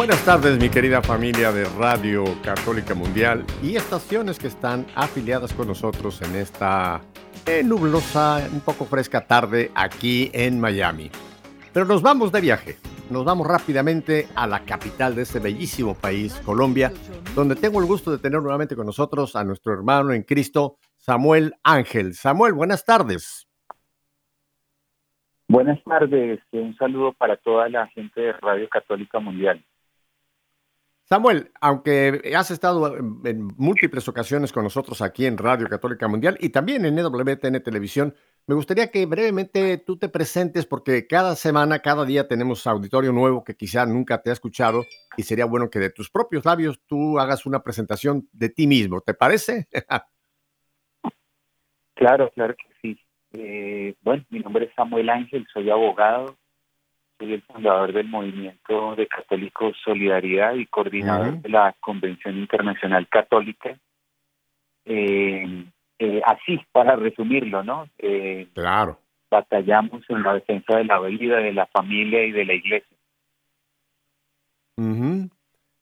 Buenas tardes mi querida familia de Radio Católica Mundial y estaciones que están afiliadas con nosotros en esta eh, nublosa, un poco fresca tarde aquí en Miami. Pero nos vamos de viaje, nos vamos rápidamente a la capital de este bellísimo país, Colombia, donde tengo el gusto de tener nuevamente con nosotros a nuestro hermano en Cristo, Samuel Ángel. Samuel, buenas tardes. Buenas tardes, un saludo para toda la gente de Radio Católica Mundial. Samuel, aunque has estado en múltiples ocasiones con nosotros aquí en Radio Católica Mundial y también en EWTN Televisión, me gustaría que brevemente tú te presentes porque cada semana, cada día tenemos auditorio nuevo que quizá nunca te ha escuchado y sería bueno que de tus propios labios tú hagas una presentación de ti mismo. ¿Te parece? claro, claro que sí. Eh, bueno, mi nombre es Samuel Ángel, soy abogado, soy el fundador del Movimiento de Católicos Solidaridad y coordinador de la Convención Internacional Católica. Eh, eh, así, para resumirlo, ¿no? Eh, claro. Batallamos en la defensa de la vida, de la familia y de la iglesia.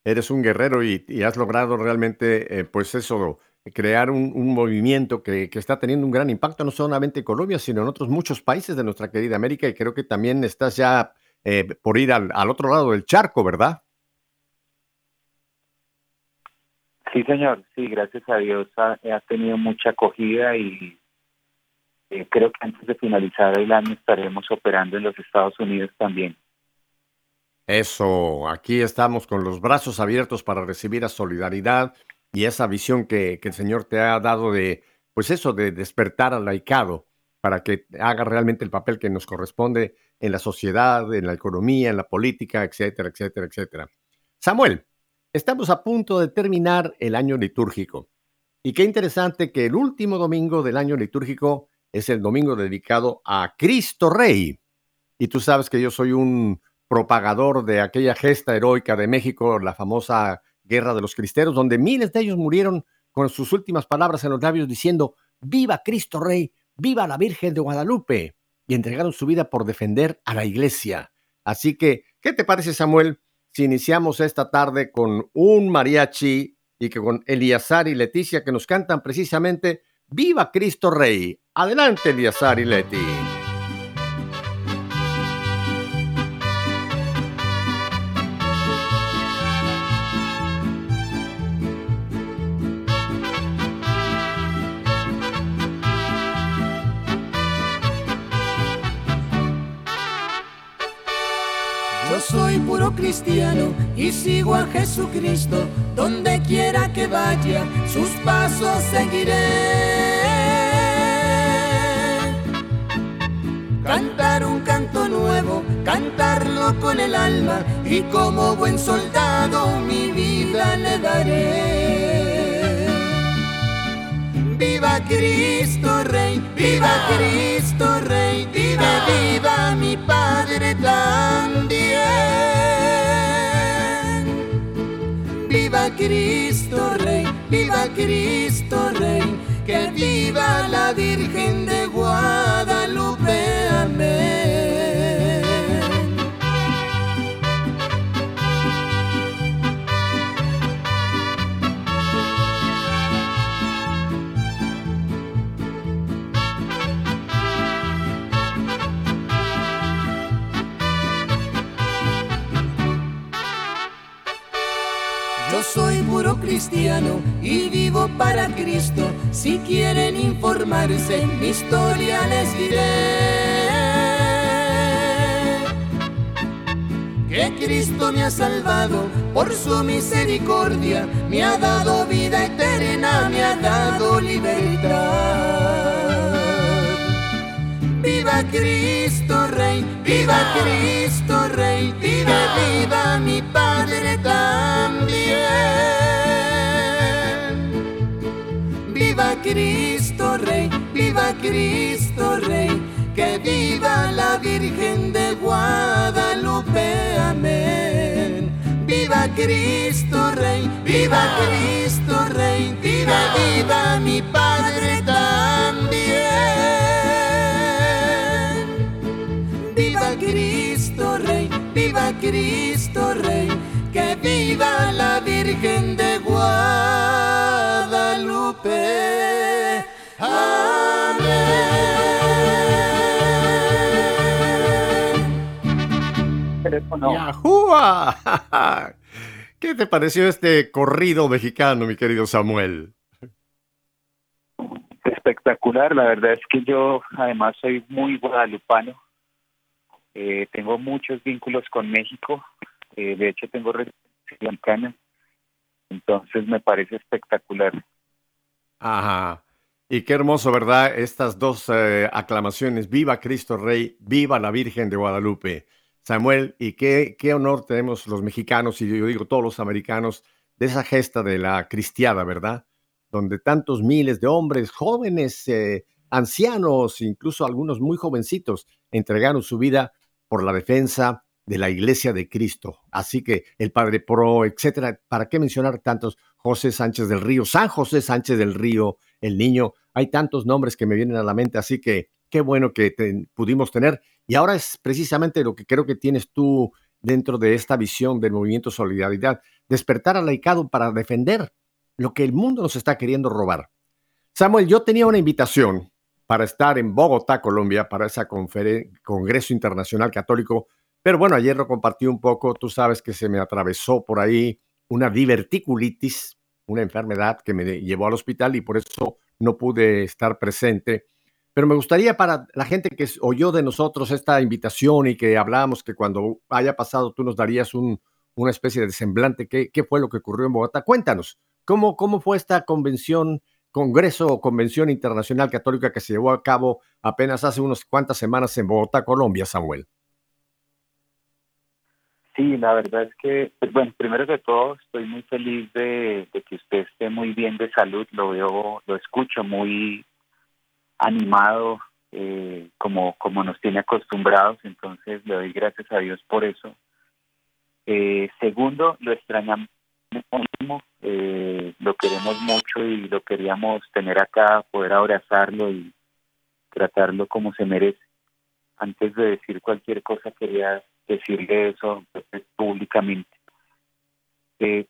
Eres un guerrero y, has logrado realmente, pues eso, crear un, movimiento que, que, está teniendo un gran impacto, no solamente en Colombia, sino en otros muchos países de nuestra querida América, y creo que también estás ya eh, por ir al, otro lado del charco, ¿verdad? Sí, señor, sí, gracias a Dios ha, tenido mucha acogida y eh, creo que antes de finalizar el año estaremos operando en los Estados Unidos también. Eso, aquí estamos con los brazos abiertos para recibir a solidaridad y esa visión que, que el Señor te ha dado de, pues eso, de despertar al laicado para que haga realmente el papel que nos corresponde en la sociedad, en la economía, en la política, etcétera, etcétera, etcétera. Samuel, estamos a punto de terminar el año litúrgico. Y qué interesante que el último domingo del año litúrgico es el domingo dedicado a Cristo Rey. Y tú sabes que yo soy un propagador de aquella gesta heroica de México, la famosa Guerra de los Cristeros, donde miles de ellos murieron con sus últimas palabras en los labios diciendo, viva Cristo Rey, viva la Virgen de Guadalupe y entregaron su vida por defender a la iglesia. Así que, ¿qué te parece, Samuel, si iniciamos esta tarde con un mariachi y que con Eliazar y Leticia que nos cantan precisamente Viva Cristo Rey? Adelante, Eliazar y Leti. Cristiano y sigo a Jesucristo, donde quiera que vaya, sus pasos seguiré. Cantar un canto nuevo, cantarlo con el alma y como buen soldado mi vida le daré. Viva Cristo Rey, viva Cristo Rey, vive, viva mi Padre también. Cristo Rey, viva Cristo Rey, que viva la Virgen de Guadalupe, cristiano y vivo para Cristo. Si quieren informarse, mi historia les diré. Que Cristo me ha salvado por su misericordia, me ha dado vida eterna, me ha dado libertad. Viva Cristo Rey, viva Cristo Rey, viva, viva mi Padre Cristo Rey, viva Cristo Rey, que viva la Virgen de Guadalupe, amén. Viva Cristo Rey, viva Cristo Rey, viva, viva mi Padre también. Viva Cristo Rey, viva Cristo Rey, que viva la Virgen de Guadalupe. ¡Yahúa! ¿Qué te pareció este corrido mexicano, mi querido Samuel? Espectacular, la verdad es que yo además soy muy guadalupano. Eh, tengo muchos vínculos con México. Eh, de hecho, tengo residencia Entonces me parece espectacular. Ajá. Y qué hermoso, ¿verdad? Estas dos eh, aclamaciones. Viva Cristo Rey, viva la Virgen de Guadalupe. Samuel, y qué, qué honor tenemos los mexicanos, y yo digo todos los americanos, de esa gesta de la cristiada, ¿verdad? Donde tantos miles de hombres, jóvenes, eh, ancianos, incluso algunos muy jovencitos, entregaron su vida por la defensa de la iglesia de Cristo. Así que el Padre Pro, etcétera, ¿para qué mencionar tantos? José Sánchez del Río, San José Sánchez del Río, el niño, hay tantos nombres que me vienen a la mente, así que qué bueno que pudimos tener. Y ahora es precisamente lo que creo que tienes tú dentro de esta visión del movimiento Solidaridad, despertar al laicado para defender lo que el mundo nos está queriendo robar. Samuel, yo tenía una invitación para estar en Bogotá, Colombia, para ese Congreso Internacional Católico, pero bueno, ayer lo compartí un poco, tú sabes que se me atravesó por ahí una diverticulitis, una enfermedad que me llevó al hospital y por eso no pude estar presente pero me gustaría para la gente que oyó de nosotros esta invitación y que hablábamos que cuando haya pasado tú nos darías una especie de semblante, ¿qué, ¿qué, fue lo que ocurrió en Bogotá? Cuéntanos, ¿cómo, cómo fue esta convención, congreso o convención internacional católica que se llevó a cabo apenas hace unas cuantas semanas en Bogotá, Colombia, Samuel? Sí, la verdad es que, pues, bueno, primero de todo, estoy muy feliz de, de, que usted esté muy bien de salud, lo veo, lo escucho muy animado eh, como, como nos tiene acostumbrados, entonces le doy gracias a Dios por eso. Eh, segundo, lo extrañamos eh, lo queremos mucho y lo queríamos tener acá, poder abrazarlo y tratarlo como se merece. Antes de decir cualquier cosa, quería decirle eso públicamente.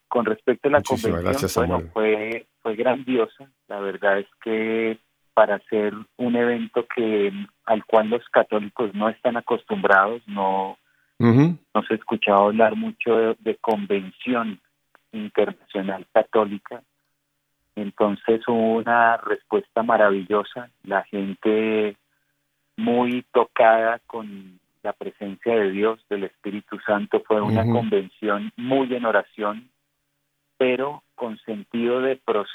con respecto a la convención, fue, fue grandiosa. La verdad es que para hacer un evento que al cual los católicos no están acostumbrados, no, no se ha escuchado hablar mucho de, convención internacional católica. Entonces hubo una respuesta maravillosa, la gente muy tocada con la presencia de Dios, del Espíritu Santo, fue una convención muy en oración, pero con sentido de proceso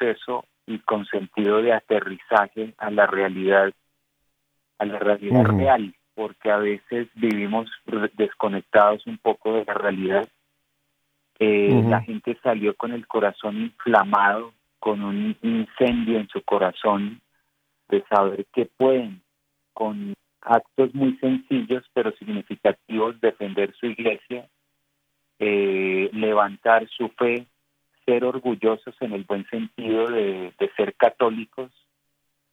sentido de aterrizaje a la realidad, a la realidad real, porque a veces vivimos desconectados un poco de la realidad. Eh, la gente salió con el corazón inflamado, con un incendio en su corazón de saber que pueden, con actos muy sencillos pero significativos, defender su iglesia, eh, levantar su fe, ser orgullosos en el buen sentido de, ser católicos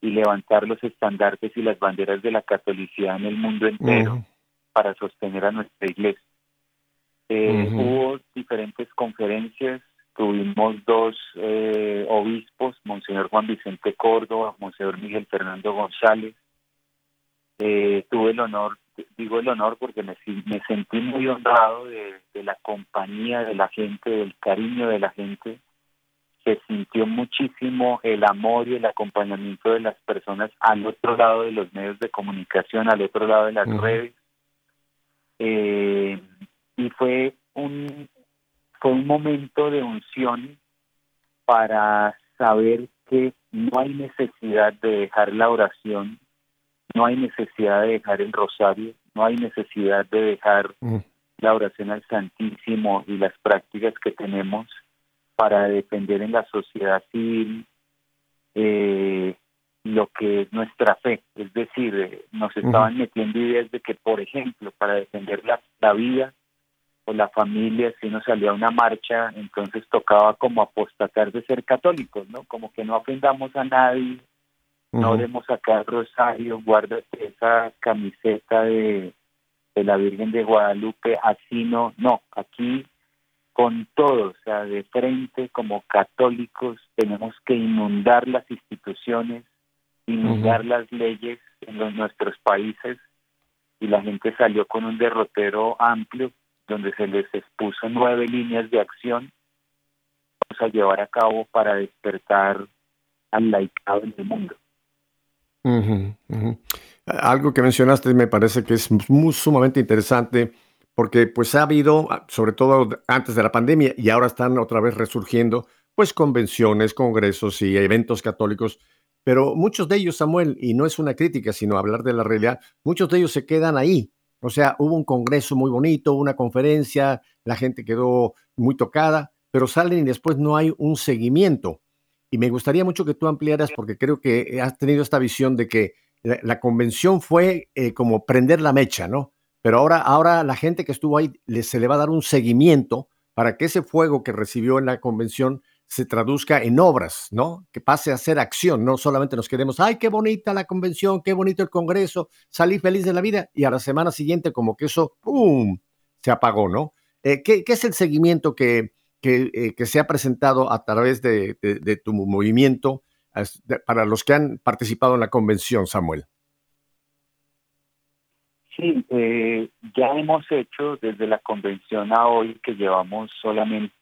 y levantar los estandartes y las banderas de la catolicidad en el mundo entero para sostener a nuestra iglesia. Eh, hubo diferentes conferencias, tuvimos dos eh, obispos, Monseñor Juan Vicente Córdoba, Monseñor Miguel Fernando González. Eh, tuve el honor digo el honor porque me, me sentí muy honrado de, la compañía de la gente, del cariño de la gente. Se sintió muchísimo el amor y el acompañamiento de las personas al otro lado de los medios de comunicación, al otro lado de las redes. Eh, y fue un, fue un momento de unción para saber que no hay necesidad de dejar la oración no hay necesidad de dejar el rosario, no hay necesidad de dejar mm. la oración al Santísimo y las prácticas que tenemos para defender en la sociedad civil eh, lo que es nuestra fe. Es decir, eh, nos estaban metiendo ideas de que, por ejemplo, para defender la, la vida o la familia, si uno salía a una marcha, entonces tocaba como apostatar de ser católicos, ¿no? Como que no ofendamos a nadie, no debemos sacar rosario, guárdate esa camiseta de, de la Virgen de Guadalupe, así no, no, aquí con todo, o sea, de frente como católicos tenemos que inundar las instituciones, inundar las leyes en los, nuestros países y la gente salió con un derrotero amplio donde se les expuso nueve líneas de acción vamos a llevar a cabo para despertar al laicado en el mundo. Algo que mencionaste me parece que es muy, sumamente interesante porque pues ha habido, sobre todo antes de la pandemia y ahora están otra vez resurgiendo, pues convenciones, congresos y eventos católicos, pero muchos de ellos, Samuel, y no es una crítica, sino hablar de la realidad, muchos de ellos se quedan ahí. O sea, hubo un congreso muy bonito, una conferencia, la gente quedó muy tocada, pero salen y después no hay un seguimiento. Y me gustaría mucho que tú ampliaras, porque creo que has tenido esta visión de que la, convención fue eh, como prender la mecha, ¿no? Pero ahora, ahora la gente que estuvo ahí se le va a dar un seguimiento para que ese fuego que recibió en la convención se traduzca en obras, ¿no? Que pase a ser acción, no solamente nos quedemos, ay, qué bonita la convención, qué bonito el Congreso, salí feliz de la vida y a la semana siguiente como que eso, ¡pum!, se apagó, ¿no? Eh, ¿qué, es el seguimiento que, eh, que, se ha presentado a través de, tu movimiento para los que han participado en la convención, Samuel? Sí, eh, ya hemos hecho desde la convención a hoy que llevamos solamente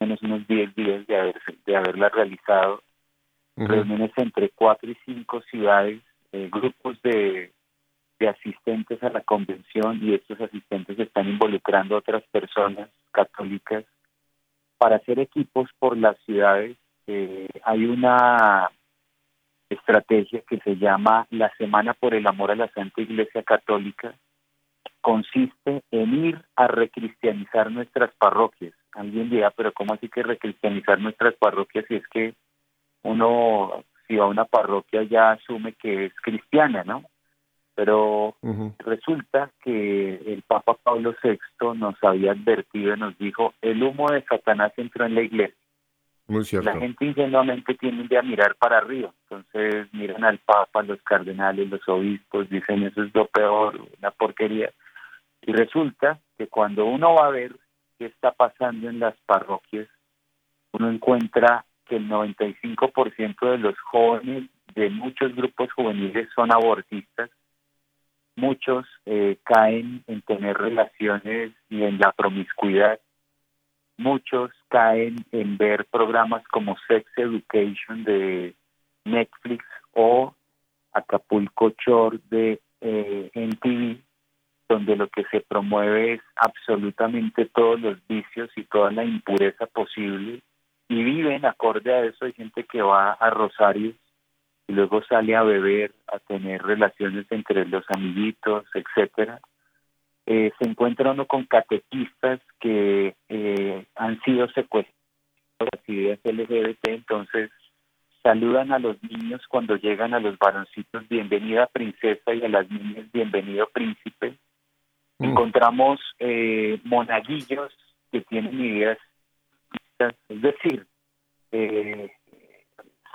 menos unos 10 días de, haber, de haberla realizado, reuniones entre cuatro y cinco ciudades, eh, grupos de, de asistentes a la convención y estos asistentes están involucrando a otras personas católicas para hacer equipos por las ciudades. Eh, hay una estrategia que se llama la Semana por el Amor a la Santa Iglesia Católica. Consiste en ir a recristianizar nuestras parroquias. Alguien dirá, pero ¿cómo así que recristianizar nuestras parroquias si es que uno, si va a una parroquia ya asume que es cristiana, ¿no? Pero resulta que el Papa Pablo VI nos había advertido y nos dijo, el humo de Satanás entró en la iglesia. La gente ingenuamente tiende a mirar para arriba, entonces miran al Papa, los cardenales, los obispos, dicen eso es lo peor, una porquería. Y resulta que cuando uno va a ver qué está pasando en las parroquias, uno encuentra que el 95% de los jóvenes de muchos grupos juveniles son abortistas, muchos eh, caen en tener relaciones y en la promiscuidad, muchos caen en ver programas como Sex Education de Netflix o Acapulco Shore de eh, NTV, donde lo que se promueve es absolutamente todos los vicios y toda la impureza posible y viven acorde a eso. Hay gente que va a Rosario y luego sale a beber, a tener relaciones entre los amiguitos, etcétera eh, se encuentra uno con catequistas que eh, han sido secuestrados por las ideas LGBT, entonces saludan a los niños cuando llegan a los varoncitos, bienvenida princesa, y a las niñas, bienvenido príncipe. Mm. Encontramos eh, monaguillos que tienen ideas, es decir, eh,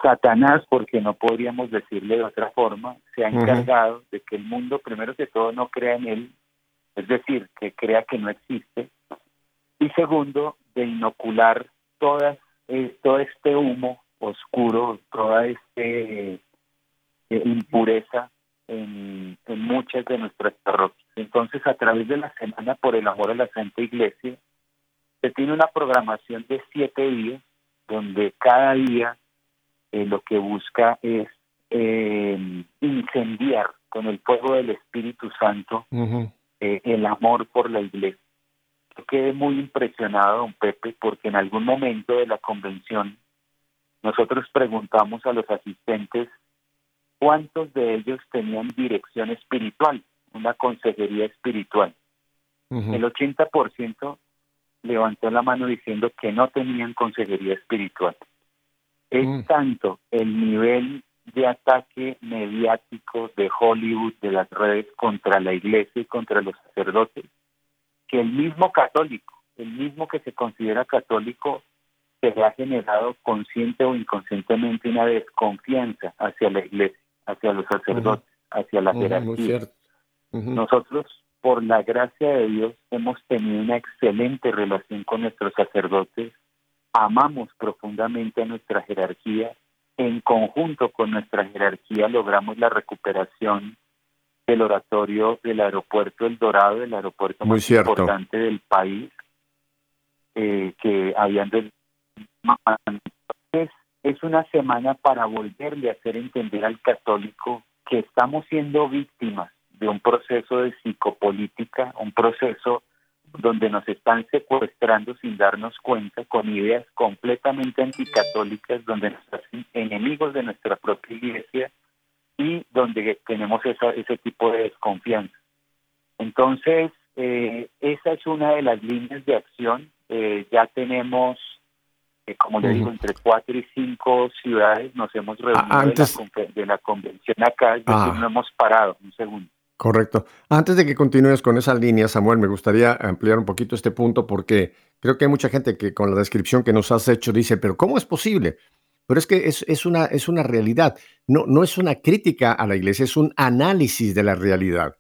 Satanás, porque no podríamos decirle de otra forma, se ha encargado de que el mundo, primero que todo, no crea en él, es decir, que crea que no existe, y segundo, de inocular todas, eh, todo este humo oscuro, toda esta eh, impureza en, muchas de nuestras parroquias. Entonces, a través de la Semana por el Amor a la Santa Iglesia, se tiene una programación de siete días, donde cada día eh, lo que busca es incendiar con el fuego del Espíritu Santo eh, el amor por la iglesia. Yo quedé muy impresionado, don Pepe, porque en algún momento de la convención nosotros preguntamos a los asistentes cuántos de ellos tenían dirección espiritual, una consejería espiritual. El 80% levantó la mano diciendo que no tenían consejería espiritual. Es mm. tanto el nivel de ataque mediático de Hollywood, de las redes contra la iglesia y contra los sacerdotes, que el mismo católico, el mismo que se considera católico, se le ha generado consciente o inconscientemente una desconfianza hacia la iglesia, hacia los sacerdotes, hacia la jerarquía. Nosotros, por la gracia de Dios, hemos tenido una excelente relación con nuestros sacerdotes, amamos profundamente a nuestra jerarquía, en conjunto con nuestra jerarquía logramos la recuperación del oratorio del aeropuerto El Dorado, el aeropuerto más importante del país, eh, que habían es, es una semana para volverle a hacer entender al católico que estamos siendo víctimas de un proceso de psicopolítica, un proceso donde nos están secuestrando sin darnos cuenta con ideas completamente anticatólicas, donde nos hacen enemigos de nuestra propia iglesia y donde tenemos esa, ese tipo de desconfianza. Entonces, eh, esa es una de las líneas de acción. Eh, ya tenemos eh, como le digo, entre cuatro y cinco ciudades nos hemos reunido Antes... de, la, convención acá y ah. no hemos parado. Un segundo. Correcto. Antes de que continúes con esa línea, Samuel, me gustaría ampliar un poquito este punto porque creo que hay mucha gente que con la descripción que nos has hecho dice, pero ¿cómo es posible? Pero es que es, es, una, es una realidad. No, no es una crítica a la iglesia, es un análisis de la realidad.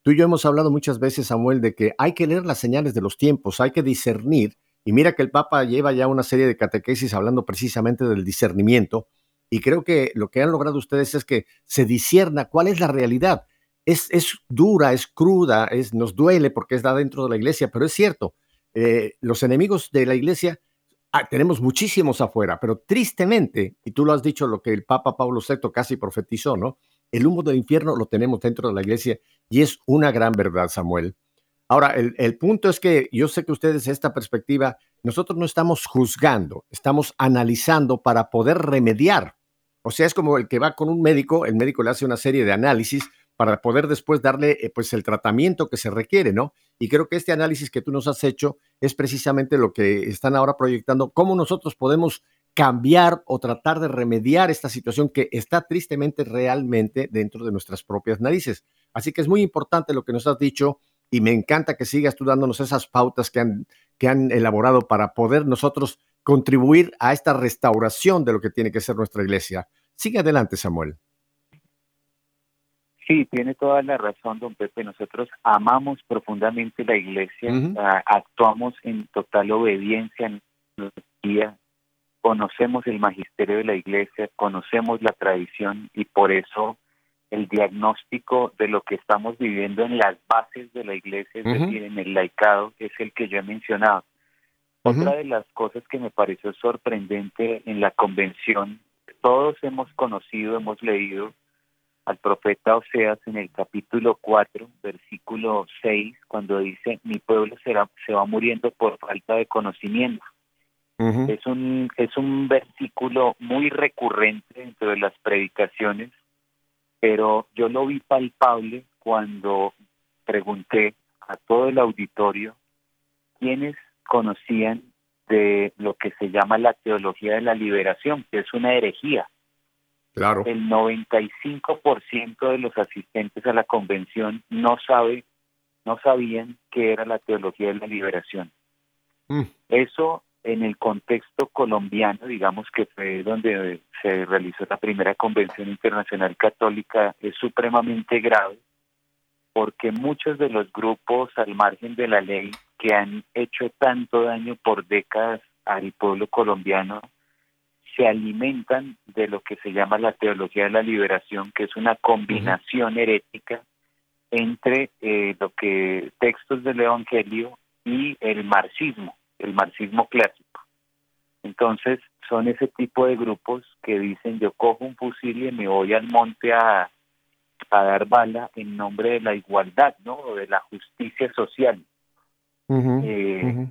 Tú y yo hemos hablado muchas veces, Samuel, de que hay que leer las señales de los tiempos, hay que discernir y mira que el Papa lleva ya una serie de catequesis hablando precisamente del discernimiento. Y creo que lo que han logrado ustedes es que se discierna cuál es la realidad. Es, es dura, es cruda, es, nos duele porque está dentro de la iglesia, pero es cierto, eh, los enemigos de la iglesia ah, tenemos muchísimos afuera, pero tristemente, y tú lo has dicho, lo que el Papa Pablo VI casi profetizó, ¿no? El humo del infierno lo tenemos dentro de la iglesia y es una gran verdad, Samuel. Ahora, el, punto es que yo sé que ustedes esta perspectiva, nosotros no estamos juzgando, estamos analizando para poder remediar. O sea, es como el que va con un médico, el médico le hace una serie de análisis para poder después darle eh, pues el tratamiento que se requiere, ¿no? Y creo que este análisis que tú nos has hecho es precisamente lo que están ahora proyectando, cómo nosotros podemos cambiar o tratar de remediar esta situación que está tristemente realmente dentro de nuestras propias narices. Así que es muy importante lo que nos has dicho y me encanta que sigas tú dándonos esas pautas que han, que han elaborado para poder nosotros contribuir a esta restauración de lo que tiene que ser nuestra iglesia. Sigue adelante, Samuel. Sí, tiene toda la razón, don Pepe. Nosotros amamos profundamente la iglesia, ah, actuamos en total obediencia en día, conocemos el magisterio de la iglesia, conocemos la tradición y por eso el diagnóstico de lo que estamos viviendo en las bases de la iglesia, es decir, en el laicado, es el que yo he mencionado. Otra de las cosas que me pareció sorprendente en la convención, todos hemos conocido, hemos leído al profeta Oseas en el capítulo 4, versículo 6, cuando dice, mi pueblo será, se va muriendo por falta de conocimiento. es, un, es un versículo muy recurrente dentro de las predicaciones pero yo lo vi palpable cuando pregunté a todo el auditorio quiénes conocían de lo que se llama la teología de la liberación, que es una herejía. Claro. El 95% de los asistentes a la convención no sabe, no sabían qué era la teología de la liberación. Mm. Eso en el contexto colombiano, digamos que fue donde se realizó la primera convención internacional católica, es supremamente grave porque muchos de los grupos al margen de la ley que han hecho tanto daño por décadas al pueblo colombiano se alimentan de lo que se llama la teología de la liberación, que es una combinación herética entre eh, lo que textos del Evangelio y el marxismo el marxismo clásico. Entonces, son ese tipo de grupos que dicen yo cojo un fusil y me voy al monte a, dar bala en nombre de la igualdad, ¿no? O de la justicia social. Eh,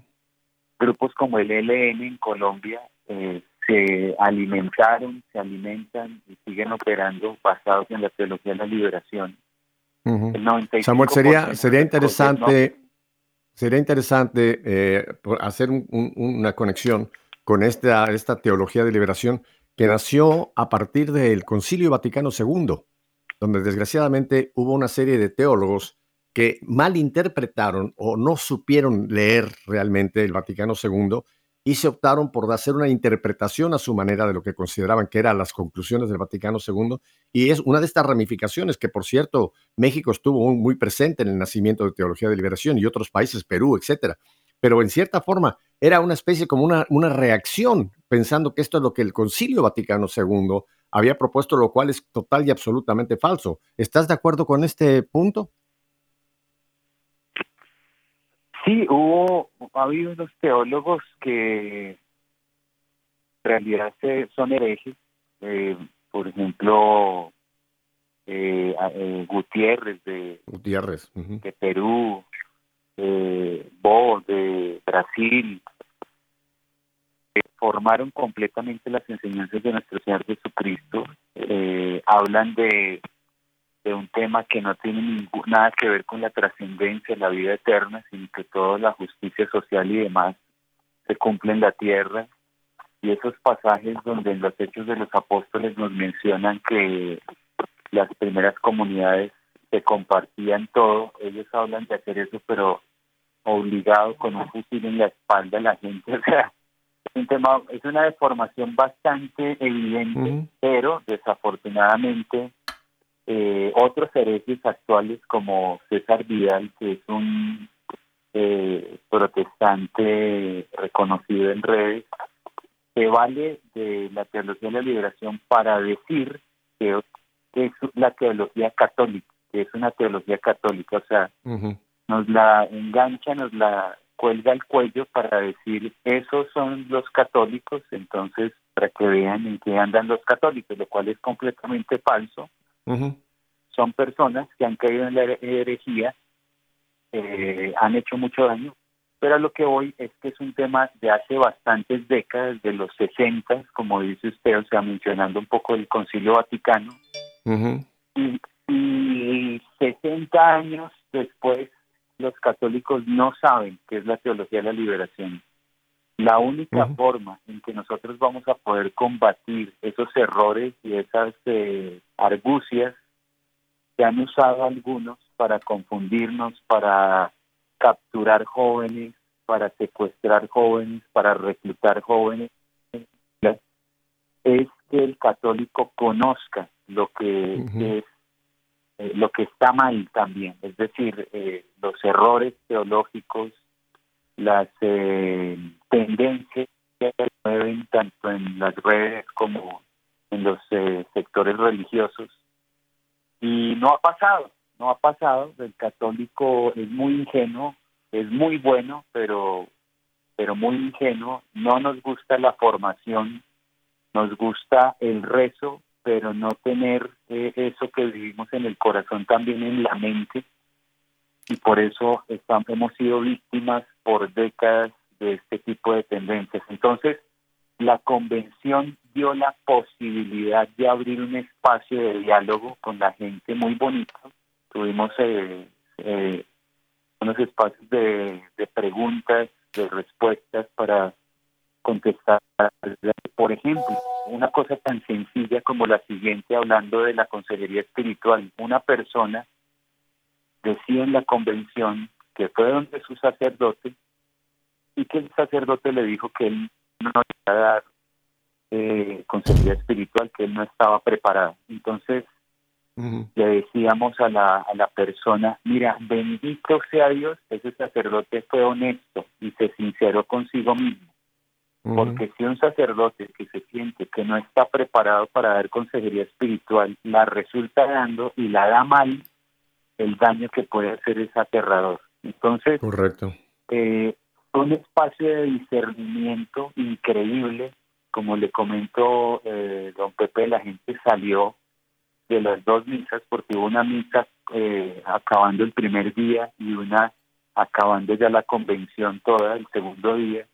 grupos como el ELN en Colombia eh, se alimentaron, se alimentan y siguen operando basados en la teología de la liberación. Samuel, sería, sería interesante Sería interesante eh, hacer una conexión con esta, esta teología de liberación que nació a partir del Concilio Vaticano II, donde desgraciadamente hubo una serie de teólogos que malinterpretaron o no supieron leer realmente el Vaticano II y se optaron por hacer una interpretación a su manera de lo que consideraban que eran las conclusiones del Vaticano II. Y es una de estas ramificaciones que, por cierto, México estuvo muy presente en el nacimiento de Teología de Liberación y otros países, Perú, etcétera. Pero en cierta forma era una especie como una, una reacción, pensando que esto es lo que el Concilio Vaticano II había propuesto, lo cual es total y absolutamente falso. ¿Estás de acuerdo con este punto? Sí, hubo, ha habido unos teólogos que en realidad son herejes, eh, por ejemplo, eh, eh, Gutiérrez de, Gutiérrez, de Perú, eh, Bo de Brasil, que formaron completamente las enseñanzas de nuestro Señor Jesucristo, hablan de de un tema que no tiene nada que ver con la trascendencia, la vida eterna, sino que toda la justicia social y demás se cumple en la tierra. Y esos pasajes donde en los Hechos de los Apóstoles nos mencionan que las primeras comunidades se compartían todo, ellos hablan de hacer eso, pero obligado con un fusil en la espalda la gente, o sea, es un tema, es una deformación bastante evidente, pero desafortunadamente eh, otros herejes actuales como César Vidal, que es un eh, protestante reconocido en redes, se vale de la teología de la liberación para decir que es la teología católica, que es una teología católica, o sea, nos la engancha, nos la cuelga al cuello para decir esos son los católicos, entonces para que vean en qué andan los católicos, lo cual es completamente falso son personas que han caído en la herejía, eh, han hecho mucho daño, pero a lo que voy es que es un tema de hace bastantes décadas, de los 60, como dice usted, o sea, mencionando un poco el Concilio Vaticano, y, y 60 años después los católicos no saben qué es la teología de la liberación. La única forma en que nosotros vamos a poder combatir esos errores y esas eh, argucias que han usado algunos para confundirnos, para capturar jóvenes, para secuestrar jóvenes, para reclutar jóvenes, es que el católico conozca lo que es eh, lo que está mal también, es decir, eh, los errores teológicos, las eh, tendencias que mueven tanto en las redes como en los eh, sectores religiosos. Y no ha pasado, no ha pasado. El católico es muy ingenuo, es muy bueno, pero, pero muy ingenuo. No nos gusta la formación, nos gusta el rezo, pero no tener eh, eso que vivimos en el corazón también en la mente y por eso estamos, hemos sido víctimas por décadas de este tipo de tendencias. Entonces, la convención dio la posibilidad de abrir un espacio de diálogo con la gente muy bonito. Tuvimos eh, eh, unos espacios de, de preguntas, de respuestas para contestar. Por ejemplo, una cosa tan sencilla como la siguiente, hablando de la consejería espiritual. Una persona decía en la convención que fue donde su sacerdote y que el sacerdote le dijo que él no iba a dar eh, consejería espiritual, que él no estaba preparado. Entonces le decíamos a la, a la persona, mira, bendito sea Dios, ese sacerdote fue honesto y se sinceró consigo mismo. Porque si un sacerdote que se siente que no está preparado para dar consejería espiritual la resulta dando y la da mal, el daño que puede hacer es aterrador. Entonces, correcto. Eh, un espacio de discernimiento increíble, como le comentó eh, don Pepe, la gente salió de las dos misas porque hubo una misa eh, acabando el primer día y una acabando ya la convención toda el segundo día,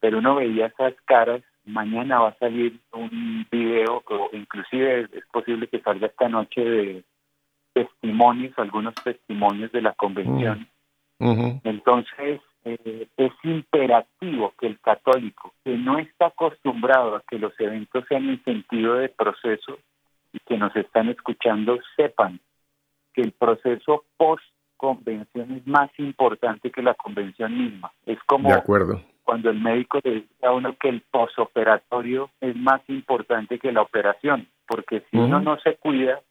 pero uno veía esas caras, mañana va a salir un video, o inclusive es posible que salga esta noche de testimonios, algunos testimonios de la convención. Mm. Entonces, eh, es imperativo que el católico que no está acostumbrado a que los eventos sean en sentido de proceso y que nos están escuchando sepan que el proceso post convención es más importante que la convención misma. Es como cuando el médico le dice a uno que el posoperatorio es más importante que la operación, porque si uno no se cuida,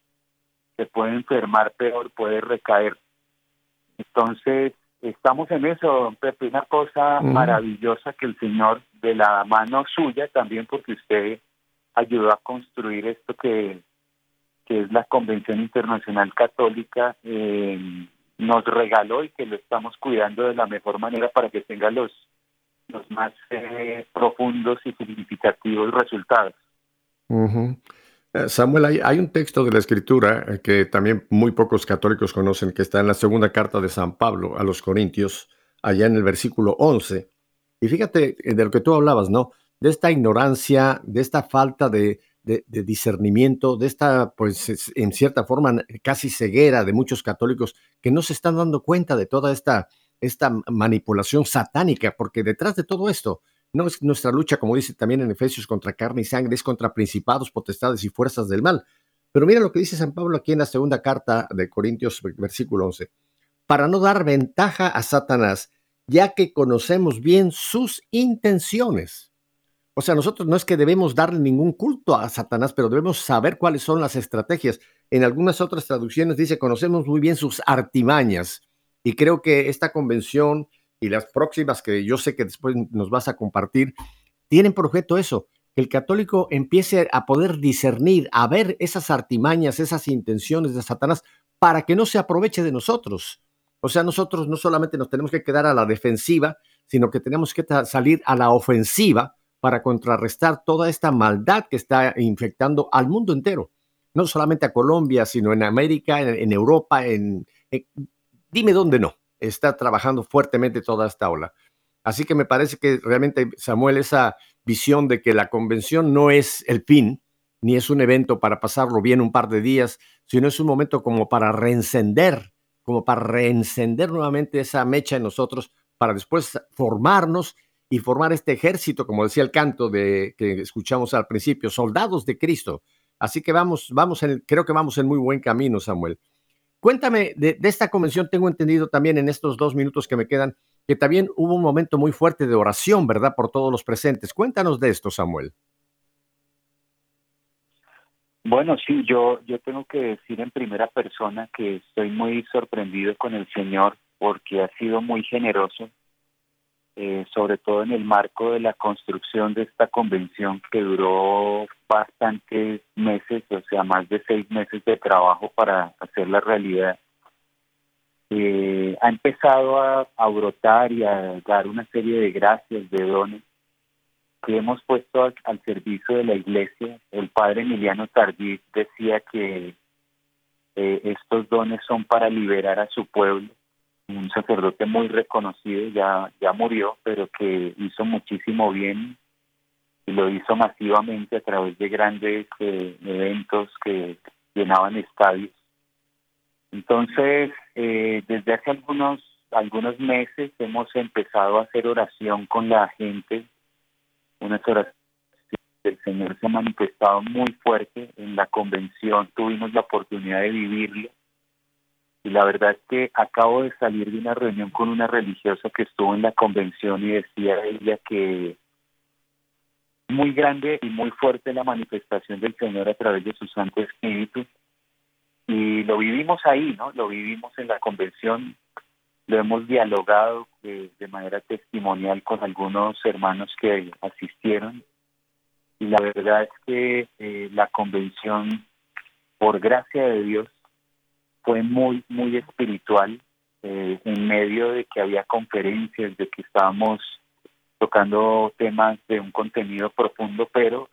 se puede enfermar peor, puede recaer. Entonces, estamos en eso, don Pepe, una cosa maravillosa que el Señor, de la mano suya también, porque usted ayudó a construir esto que, que es la Convención Internacional Católica, eh, nos regaló y que lo estamos cuidando de la mejor manera para que tenga los, los más eh, profundos y significativos resultados. Eh, Samuel, hay, un texto de la escritura eh, que también muy pocos católicos conocen, que está en la segunda carta de San Pablo a los Corintios, allá en el versículo 11. Y fíjate de lo que tú hablabas, ¿no? De esta ignorancia, de esta falta de, de, discernimiento, de esta, pues, en cierta forma, casi ceguera de muchos católicos que no se están dando cuenta de toda esta, esta manipulación satánica, porque detrás de todo esto no es nuestra lucha, como dice también en Efesios, contra carne y sangre, es contra principados, potestades y fuerzas del mal. Pero mira lo que dice San Pablo aquí en la segunda carta de Corintios, versículo 11. Para no dar ventaja a Satanás, ya que conocemos bien sus intenciones. O sea, nosotros no es que debemos darle ningún culto a Satanás, pero debemos saber cuáles son las estrategias. En algunas otras traducciones dice, conocemos muy bien sus artimañas. Y creo que esta convención y las próximas que yo sé que después nos vas a compartir, tienen por objeto eso, que el católico empiece a poder discernir, a ver esas artimañas, esas intenciones de Satanás, para que no se aproveche de nosotros. O sea, nosotros no solamente nos tenemos que quedar a la defensiva, sino que tenemos que salir a la ofensiva para contrarrestar toda esta maldad que está infectando al mundo entero, no solamente a Colombia, sino en América, en, Europa, en, dime dónde no, está trabajando fuertemente toda esta ola. Así que me parece que realmente, Samuel, esa visión de que la convención no es el fin, ni es un evento para pasarlo bien un par de días, sino es un momento como para reencender, como para reencender nuevamente esa mecha en nosotros, para después formarnos y formar este ejército, como decía el canto de, que escuchamos al principio, soldados de Cristo. Así que vamos, vamos en, creo que vamos en muy buen camino, Samuel. Cuéntame de, esta convención, tengo entendido también en estos dos minutos que me quedan, que también hubo un momento muy fuerte de oración, ¿verdad? Por todos los presentes. Cuéntanos de esto, Samuel. Bueno, sí, yo, yo tengo que decir en primera persona que estoy muy sorprendido con el Señor porque ha sido muy generoso eh, sobre todo en el marco de la construcción de esta convención que duró bastantes meses, o sea, más de seis meses de trabajo para hacer la realidad. Eh, ha empezado a, brotar y a dar una serie de gracias, de dones que hemos puesto al, servicio de la iglesia. El padre Emiliano Tardí decía que eh, estos dones son para liberar a su pueblo un sacerdote muy reconocido, ya, ya murió, pero que hizo muchísimo bien y lo hizo masivamente a través de grandes eh, eventos que llenaban estadios. Entonces, eh, desde hace algunos, algunos meses hemos empezado a hacer oración con la gente, unas oraciones el Señor se ha manifestado muy fuerte en la convención, tuvimos la oportunidad de vivirlo y la verdad es que acabo de salir de una reunión con una religiosa que estuvo en la convención y decía ella que muy grande y muy fuerte la manifestación del Señor a través de su Santo Espíritu. Y lo vivimos ahí, ¿no? Lo vivimos en la convención, lo hemos dialogado de, manera testimonial con algunos hermanos que asistieron. Y la verdad es que eh, la convención, por gracia de Dios, fue muy, muy espiritual, eh, en medio de que había conferencias, de que estábamos tocando temas de un contenido profundo, pero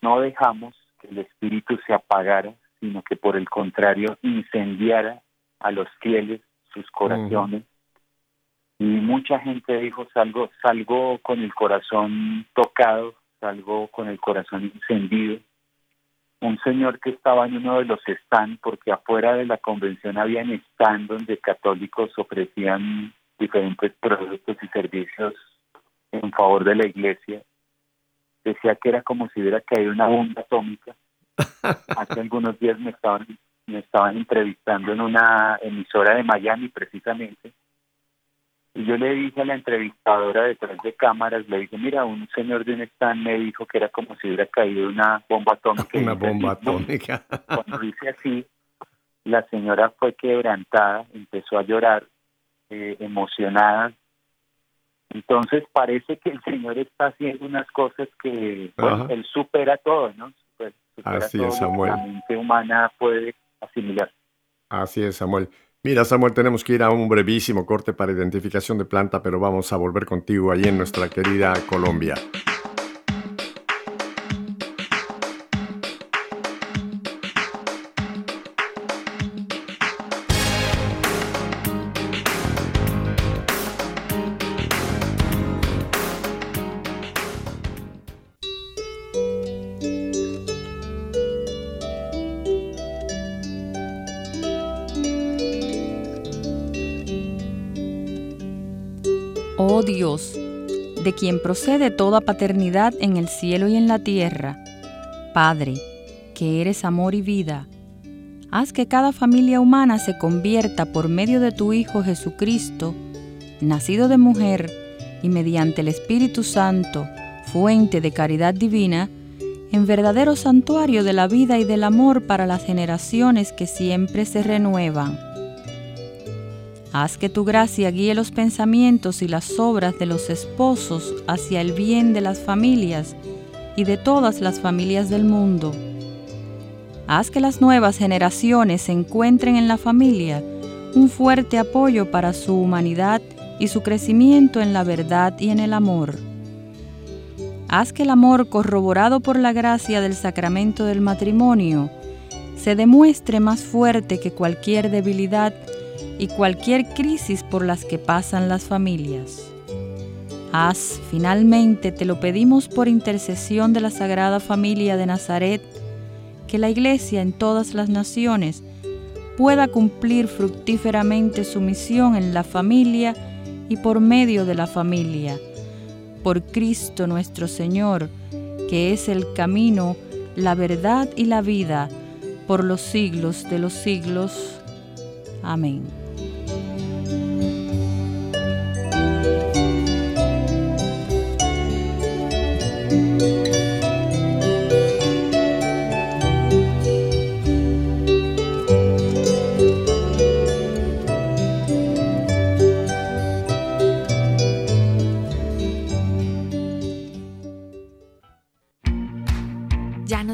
no dejamos que el espíritu se apagara, sino que por el contrario incendiara a los fieles sus corazones. Y mucha gente dijo, salgo, salgo con el corazón tocado, salgo con el corazón encendido un señor que estaba en uno de los stands, porque afuera de la convención habían stand donde católicos ofrecían diferentes productos y servicios en favor de la iglesia. Decía que era como si hubiera caído una bomba atómica. Hace algunos días me estaban, me estaban entrevistando en una emisora de Miami precisamente. Y yo le dije a la entrevistadora detrás de cámaras, le dije, mira, un señor de un stand me dijo que era como si hubiera caído una bomba atómica. Una bomba atómica. Cuando dice así, la señora fue quebrantada, empezó a llorar, eh, emocionada. Entonces parece que el Señor está haciendo unas cosas que él supera todo, ¿no? Así es, Samuel. La mente humana puede asimilar. Así es, Samuel. Mira, Samuel, tenemos que ir a un brevísimo corte para identificación de planta, pero vamos a volver contigo ahí en nuestra querida Colombia. Oh Dios, de quien procede toda paternidad en el cielo y en la tierra, Padre, que eres amor y vida, haz que cada familia humana se convierta por medio de tu Hijo Jesucristo, nacido de mujer y mediante el Espíritu Santo, fuente de caridad divina, en verdadero santuario de la vida y del amor para las generaciones que siempre se renuevan. Haz que tu gracia guíe los pensamientos y las obras de los esposos hacia el bien de las familias y de todas las familias del mundo. Haz que las nuevas generaciones encuentren en la familia un fuerte apoyo para su humanidad y su crecimiento en la verdad y en el amor. Haz que el amor corroborado por la gracia del sacramento del matrimonio se demuestre más fuerte que cualquier debilidad y cualquier crisis por las que pasan las familias. Haz, finalmente, te lo pedimos por intercesión de la Sagrada Familia de Nazaret, que la Iglesia en todas las naciones pueda cumplir fructíferamente su misión en la familia y por medio de la familia. Por Cristo nuestro Señor, que es el camino, la verdad y la vida, por los siglos de los siglos. Amén.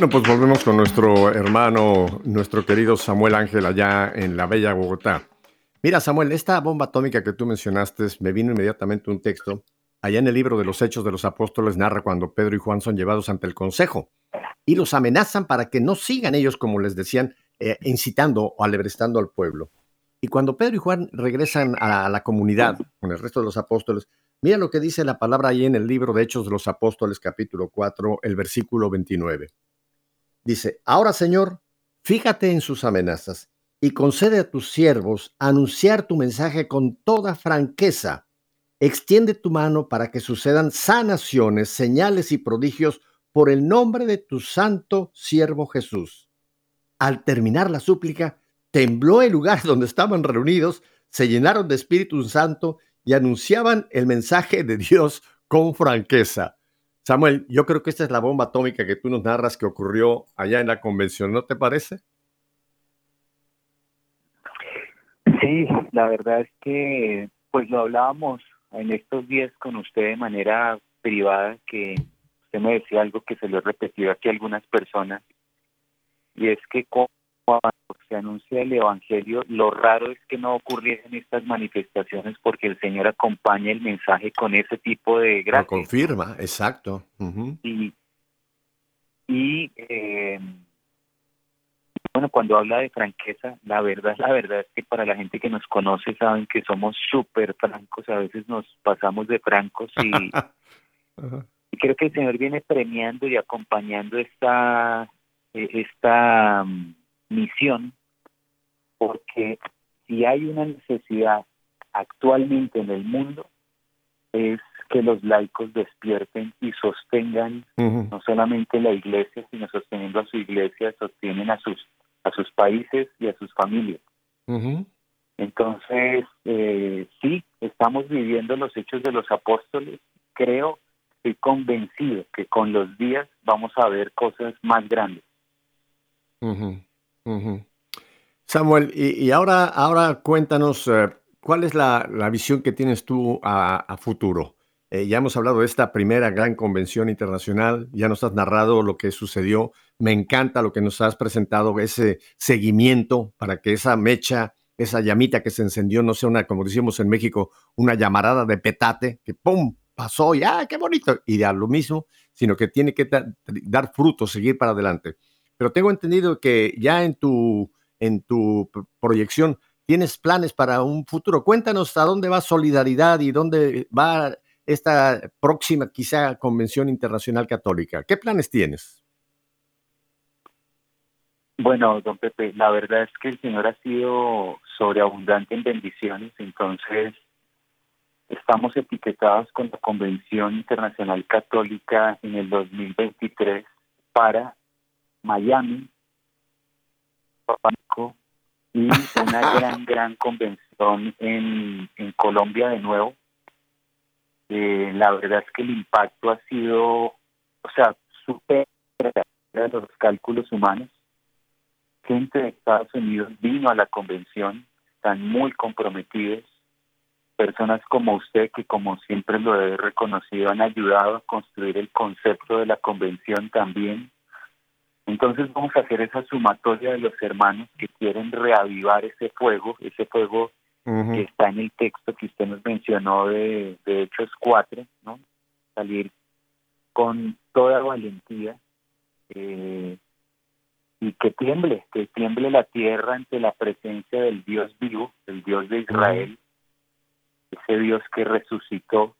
Bueno, pues volvemos con nuestro hermano, nuestro querido Samuel Ángel allá en la bella Bogotá. Mira, Samuel, esta bomba atómica que tú mencionaste, me vino inmediatamente un texto. Allá en el libro de los Hechos de los Apóstoles narra cuando Pedro y Juan son llevados ante el Consejo y los amenazan para que no sigan ellos, como les decían, eh, incitando o alebrestando al pueblo. Y cuando Pedro y Juan regresan a la comunidad con el resto de los apóstoles, mira lo que dice la palabra ahí en el libro de Hechos de los Apóstoles, capítulo 4, el versículo 29. Dice, ahora Señor, fíjate en sus amenazas y concede a tus siervos anunciar tu mensaje con toda franqueza. Extiende tu mano para que sucedan sanaciones, señales y prodigios por el nombre de tu santo siervo Jesús. Al terminar la súplica, tembló el lugar donde estaban reunidos, se llenaron de Espíritu Santo y anunciaban el mensaje de Dios con franqueza. Samuel, yo creo que esta es la bomba atómica que tú nos narras que ocurrió allá en la convención, ¿no te parece? Sí, la verdad es que pues lo hablábamos en estos días con usted de manera privada, que usted me decía algo que se lo he repetido aquí a algunas personas, y es que cuando se anuncia el Evangelio, lo raro es que no ocurrieran estas manifestaciones porque el Señor acompaña el mensaje con ese tipo de gracia. Lo confirma, exacto. y, Y eh, bueno, cuando habla de franqueza, la verdad, la verdad es que para la gente que nos conoce saben que somos súper francos, a veces nos pasamos de francos y, y, creo que el Señor viene premiando y acompañando esta, eh, esta mm, misión, porque si hay una necesidad actualmente en el mundo, es que los laicos despierten y sostengan no solamente la iglesia, sino sosteniendo a su iglesia, sostienen a sus a sus países y a sus familias. Entonces, eh, sí, estamos viviendo los hechos de los apóstoles. Creo, estoy convencido que con los días vamos a ver cosas más grandes. Samuel, y, ahora, ahora cuéntanos, eh, ¿cuál es la, visión que tienes tú a futuro? Eh, ya hemos hablado de esta primera gran convención internacional, ya nos has narrado lo que sucedió. Me encanta lo que nos has presentado, ese seguimiento para que esa mecha, esa llamita que se encendió, no sea una, como decimos en México, una llamarada de petate, que ¡pum! pasó y ¡ah, qué bonito! Y ya lo mismo, sino que tiene que dar fruto, seguir para adelante. Pero tengo entendido que ya en tu, en tu proyección tienes planes para un futuro. Cuéntanos a dónde va Solidaridad y dónde va esta próxima quizá convención internacional católica? ¿Qué planes tienes? Bueno, don Pepe, la verdad es que el Señor ha sido sobreabundante en bendiciones, entonces estamos etiquetados con la Convención Internacional Católica en el 2023 para Miami, y una gran, gran convención en, en Colombia de nuevo, eh, la verdad es que el impacto ha sido, o sea, supera los cálculos humanos. Gente de Estados Unidos vino a la convención, están muy comprometidos. Personas como usted, que como siempre lo he reconocido, han ayudado a construir el concepto de la convención también. Entonces vamos a hacer esa sumatoria de los hermanos que quieren reavivar ese fuego, ese fuego que está en el texto que usted nos mencionó de, de Hechos 4, ¿no? Salir con toda valentía eh, y que tiemble, que tiemble la tierra ante la presencia del Dios vivo, el Dios de Israel, ese Dios que resucitó,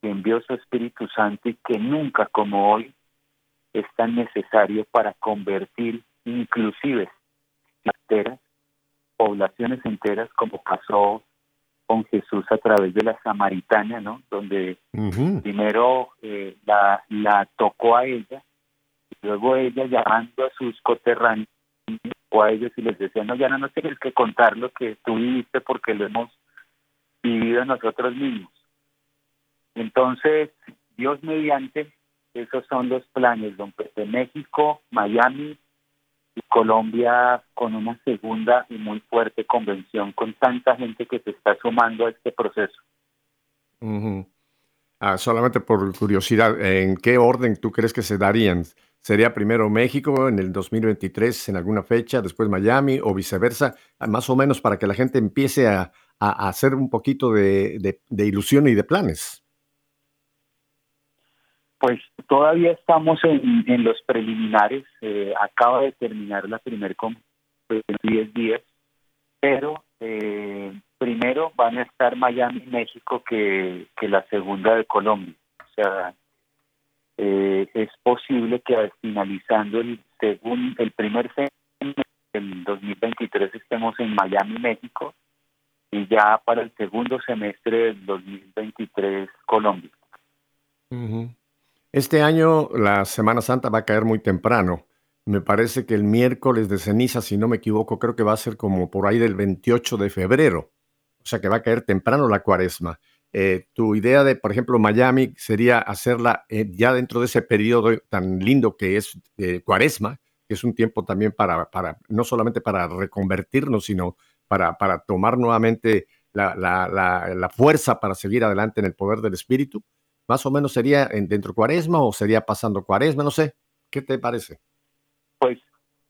que envió su Espíritu Santo y que nunca como hoy es tan necesario para convertir inclusive enteras poblaciones enteras como pasó con Jesús a través de la Samaritana, ¿no? Donde primero eh, la, la tocó a ella, y luego ella llamando a sus coterráneos o a ellos y les decía, no, ya no nos tienes que contar lo que tú viviste porque lo hemos vivido nosotros mismos. Entonces, Dios mediante, esos son los planes, don Pepe, México, Miami, Colombia con una segunda y muy fuerte convención con tanta gente que se está sumando a este proceso. ah, solamente por curiosidad, ¿en qué orden tú crees que se darían? ¿Sería primero México en el 2023 en alguna fecha, después Miami o viceversa? Ah, más o menos para que la gente empiece a, hacer un poquito de ilusión y de planes. Pues todavía estamos en, los preliminares, eh, acaba de terminar la primer conferencia en 10 días, pero eh, primero van a estar Miami y México que, la segunda de Colombia. O sea, eh, es posible que finalizando el, segundo, el primer semestre del 2023 estemos en Miami, México, y ya para el segundo semestre del 2023 Colombia. Este año la Semana Santa va a caer muy temprano. Me parece que el miércoles de ceniza, si no me equivoco, creo que va a ser como por ahí del 28 de febrero. O sea que va a caer temprano la cuaresma. Eh, tu idea de, por ejemplo, Miami sería hacerla eh, ya dentro de ese periodo tan lindo que es eh, cuaresma, que es un tiempo también para, no solamente para reconvertirnos, sino para, para tomar nuevamente la, la fuerza para seguir adelante en el poder del Espíritu más o menos sería en, dentro de cuaresma o sería pasando cuaresma, no sé. ¿Qué te parece? Pues,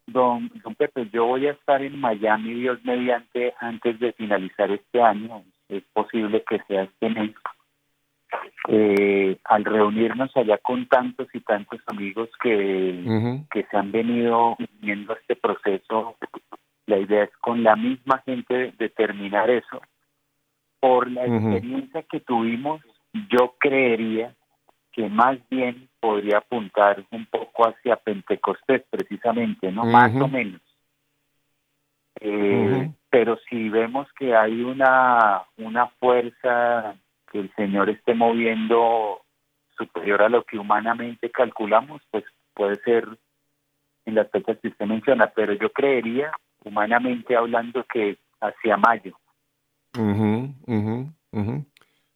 don, don Pepe, yo voy a estar en Miami, Dios mediante, antes de finalizar este año. Es posible que sea este mes. eh, al reunirnos allá con tantos y tantos amigos que, que se han venido uniendo a este proceso, la idea es con la misma gente determinar eso. Por la experiencia que tuvimos, yo creería que más bien podría apuntar un poco hacia Pentecostés precisamente, ¿no? Más o menos. Eh, pero si vemos que hay una, una fuerza que el Señor esté moviendo superior a lo que humanamente calculamos, pues puede ser en las fechas que usted menciona, pero yo creería, humanamente hablando, que hacia mayo.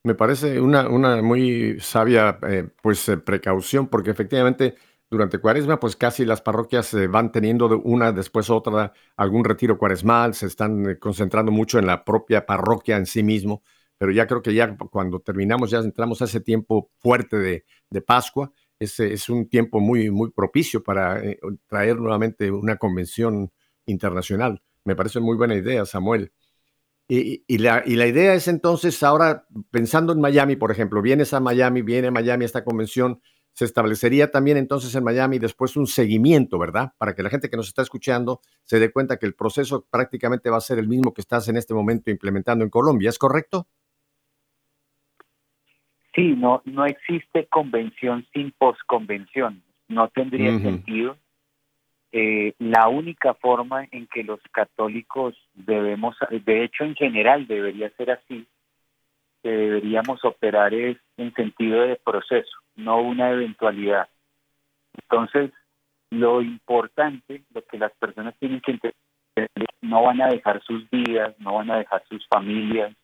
Me parece una, una muy sabia eh, pues eh, precaución, porque efectivamente durante cuaresma, pues casi las parroquias eh, van teniendo una después otra algún retiro cuaresmal, se están concentrando mucho en la propia parroquia en sí mismo pero ya creo que ya cuando terminamos, ya entramos a ese tiempo fuerte de, de Pascua, ese es un tiempo muy, muy propicio para eh, traer nuevamente una convención internacional. Me parece muy buena idea, Samuel. Y, y, la, y la idea es entonces, ahora pensando en Miami, por ejemplo, vienes a Miami, viene a Miami esta convención, se establecería también entonces en Miami después un seguimiento, ¿verdad? Para que la gente que nos está escuchando se dé cuenta que el proceso prácticamente va a ser el mismo que estás en este momento implementando en Colombia, ¿es correcto? Sí, no, no existe convención sin posconvención. No tendría sentido. Eh, la única forma en que los católicos debemos, de hecho en general debería ser así, que deberíamos operar es en sentido de proceso, no una eventualidad. Entonces, lo importante, lo que las personas tienen que entender, no van a dejar sus vidas, no van a dejar sus familias,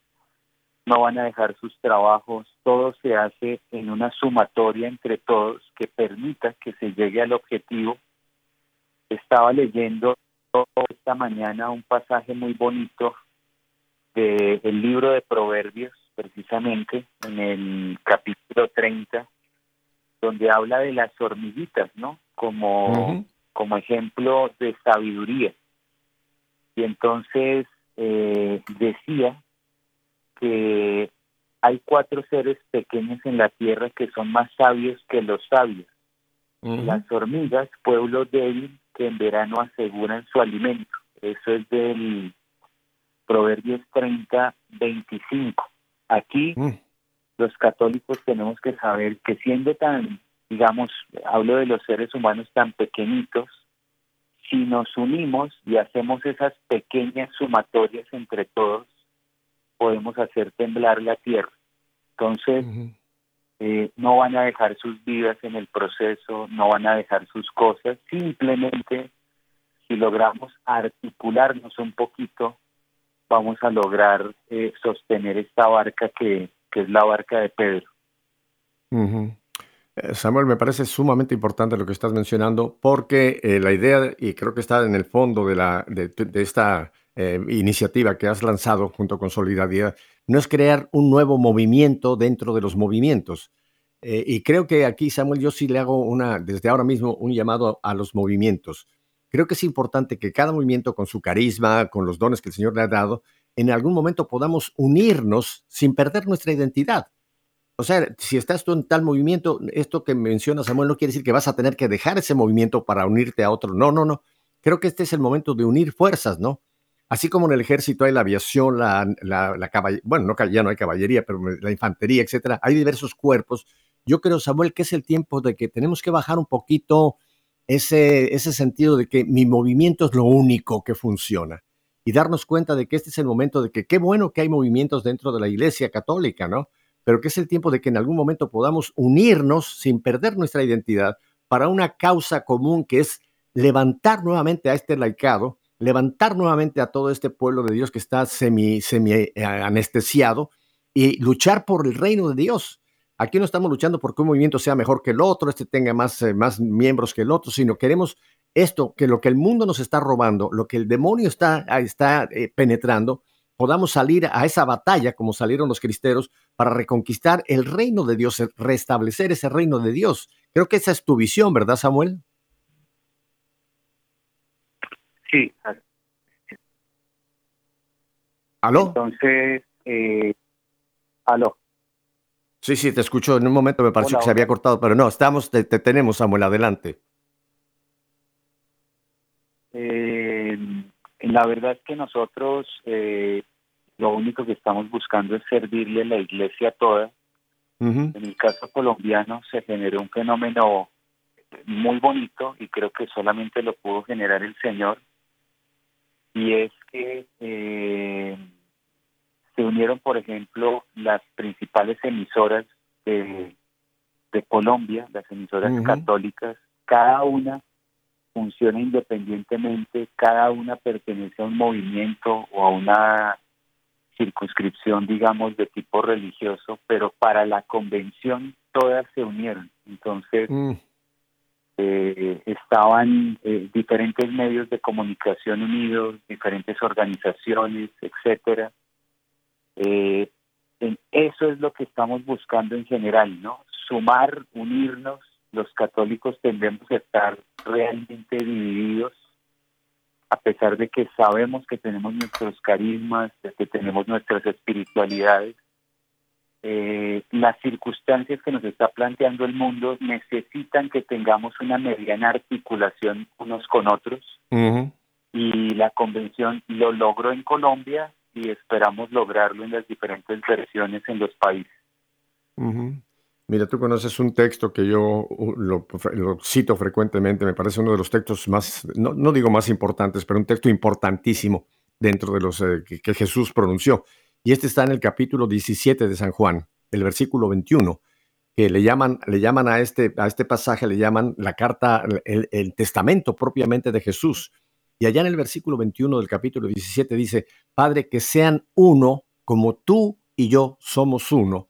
no van a dejar sus trabajos, todo se hace en una sumatoria entre todos que permita que se llegue al objetivo. Estaba leyendo esta mañana un pasaje muy bonito del libro de Proverbios, precisamente en el capítulo 30, donde habla de las hormiguitas, ¿no? Como, como ejemplo de sabiduría. Y entonces eh, decía que hay cuatro seres pequeños en la tierra que son más sabios que los sabios. Las hormigas, pueblo débil que en verano aseguran su alimento. Eso es del Proverbios 30, 25. Aquí mm. los católicos tenemos que saber que siendo tan, digamos, hablo de los seres humanos tan pequeñitos, si nos unimos y hacemos esas pequeñas sumatorias entre todos, podemos hacer temblar la tierra. Entonces, eh, no van a dejar sus vidas en el proceso, no van a dejar sus cosas, simplemente si logramos articularnos un poquito, vamos a lograr eh, sostener esta barca que, que, es la barca de Pedro. Eh, Samuel, me parece sumamente importante lo que estás mencionando porque la idea, y creo que está en el fondo de, la, de, de esta iniciativa que has lanzado junto con Solidaridad no es crear un nuevo movimiento dentro de los movimientos. Eh, y creo que aquí, Samuel, yo sí le hago una, desde ahora mismo, un llamado a los movimientos. Creo que es importante que cada movimiento, con su carisma, con los dones que el Señor le ha dado, en algún momento podamos unirnos sin perder nuestra identidad. O sea, si estás tú en tal movimiento, esto que menciona Samuel no quiere decir que vas a tener que dejar ese movimiento para unirte a otro. No, no, no. Creo que este es el momento de unir fuerzas, ¿no? Así como en el ejército hay la aviación, la, caballería, bueno, no, ya no hay caballería, pero la infantería, etcétera, hay diversos cuerpos. Yo creo, Samuel, que es el tiempo de que tenemos que bajar un poquito ese, ese sentido de que mi movimiento es lo único que funciona y darnos cuenta de que este es el momento de que qué bueno que hay movimientos dentro de la Iglesia Católica, ¿no? Pero que es el tiempo de que en algún momento podamos unirnos sin perder nuestra identidad para una causa común que es levantar nuevamente a este laicado levantar nuevamente a todo este pueblo de Dios que está semi, semi eh, anestesiado y luchar por el reino de Dios. Aquí no estamos luchando porque un movimiento sea mejor que el otro, este tenga más, eh, más miembros que el otro, sino queremos esto, que lo que el mundo nos está robando, lo que el demonio está, está eh, penetrando, podamos salir a esa batalla como salieron los cristeros para reconquistar el reino de Dios, restablecer ese reino de Dios. Creo que esa es tu visión, ¿verdad, Samuel? Sí. ¿Aló? Entonces, eh, aló. Sí, sí, te escucho. En un momento me pareció que se había cortado, pero no, estamos, te, tenemos, Samuel, adelante. Eh, la verdad es que nosotros eh, lo único que estamos buscando es servirle a la iglesia toda. En el caso colombiano se generó un fenómeno muy bonito y creo que solamente lo pudo generar el Señor. Y es que eh, se unieron, por ejemplo, las principales emisoras de, Colombia, las emisoras católicas, cada una funciona independientemente, cada una pertenece a un movimiento o a una circunscripción, digamos, de tipo religioso, pero para la convención todas se unieron. Entonces, mm. Eh, estaban eh, diferentes medios de comunicación unidos, diferentes organizaciones, etcétera, eh, eso es lo que estamos buscando en general, ¿no? Sumar, unirnos. Los católicos tendemos a estar realmente divididos, a pesar de que sabemos que tenemos nuestros carismas, que tenemos nuestras espiritualidades. Eh, las circunstancias que nos está planteando el mundo necesitan que tengamos una mediana articulación unos con otros. Y la convención lo logró en Colombia y esperamos lograrlo en las diferentes versiones en los países. Mira, tú conoces un texto que yo lo, cito frecuentemente, me parece uno de los textos más, no, digo más importantes, pero un texto importantísimo dentro de los eh, que, Jesús pronunció. Y este está en el capítulo 17 de San Juan, el versículo 21, que le llaman, le llaman a, este, a este pasaje, le llaman la carta, el testamento propiamente de Jesús. Y allá en el versículo 21 del capítulo 17 dice, Padre, que sean uno como tú y yo somos uno.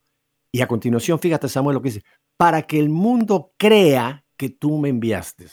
Y a continuación, fíjate Samuel lo que dice, para que el mundo crea que tú me enviaste.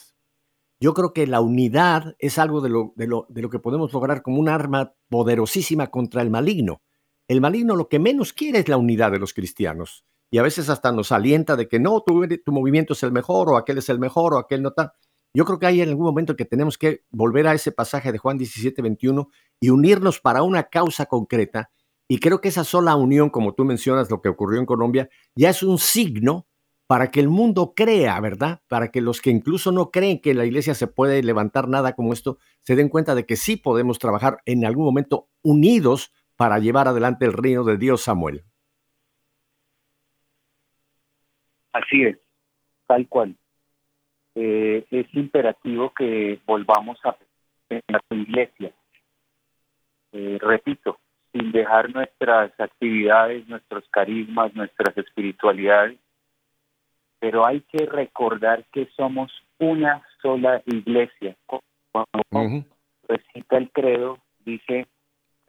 Yo creo que la unidad es algo de lo, de lo, de lo que podemos lograr como un arma poderosísima contra el maligno. El maligno lo que menos quiere es la unidad de los cristianos. Y a veces hasta nos alienta de que no, tu, tu movimiento es el mejor, o aquel es el mejor, o aquel no está. Yo creo que hay en algún momento que tenemos que volver a ese pasaje de Juan 17, 21 y unirnos para una causa concreta. Y creo que esa sola unión, como tú mencionas, lo que ocurrió en Colombia, ya es un signo para que el mundo crea, ¿verdad? Para que los que incluso no creen que la iglesia se puede levantar nada como esto, se den cuenta de que sí podemos trabajar en algún momento unidos para llevar adelante el reino de Dios, Samuel. Así es, tal cual. Eh, es imperativo que volvamos a la iglesia. Eh, repito, sin dejar nuestras actividades, nuestros carismas, nuestras espiritualidades, pero hay que recordar que somos una sola iglesia. Cuando recita el credo, dice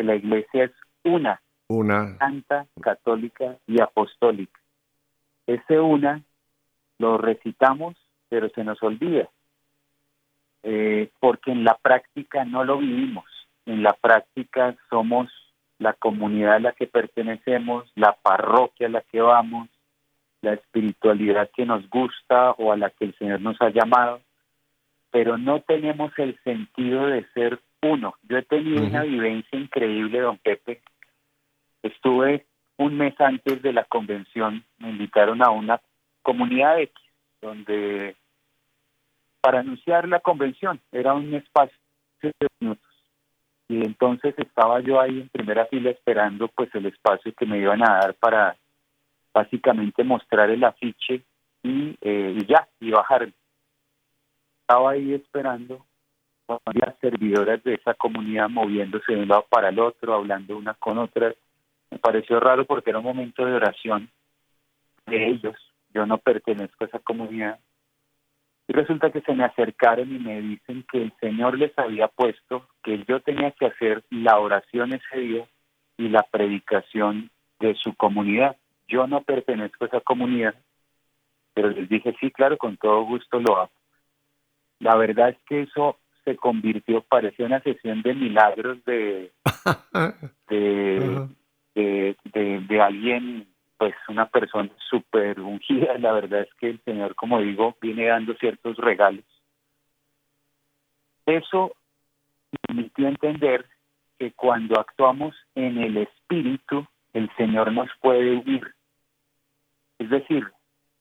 la iglesia es una, una santa, católica y apostólica. Ese una lo recitamos pero se nos olvida, eh, porque en la práctica no lo vivimos, en la práctica somos la comunidad a la que pertenecemos, la parroquia a la que vamos, la espiritualidad que nos gusta o a la que el Señor nos ha llamado, pero no tenemos el sentido de ser uno. Yo he tenido una vivencia increíble, don Pepe. Estuve un mes antes de la convención, me invitaron a una comunidad X, donde para anunciar la convención era un espacio de minutos y entonces estaba yo ahí en primera fila esperando pues el espacio que me iban a dar para básicamente mostrar el afiche y, eh, ya y bajar estaba ahí esperando las servidoras de esa comunidad moviéndose de un lado para el otro hablando una con otra me pareció raro porque era un momento de oración de ellos yo no pertenezco a esa comunidad. Y resulta que se me acercaron y me dicen que el Señor les había puesto que yo tenía que hacer la oración ese día y la predicación de su comunidad. Yo no pertenezco a esa comunidad, pero les dije, sí, claro, con todo gusto lo hago. La verdad es que eso se convirtió, parecía una sesión de milagros de, de, de, de alguien pues una persona súper ungida. La verdad es que el Señor, como digo, viene dando ciertos regalos. Eso permitió entender que cuando actuamos en el Espíritu, el Señor nos puede unir. Es decir,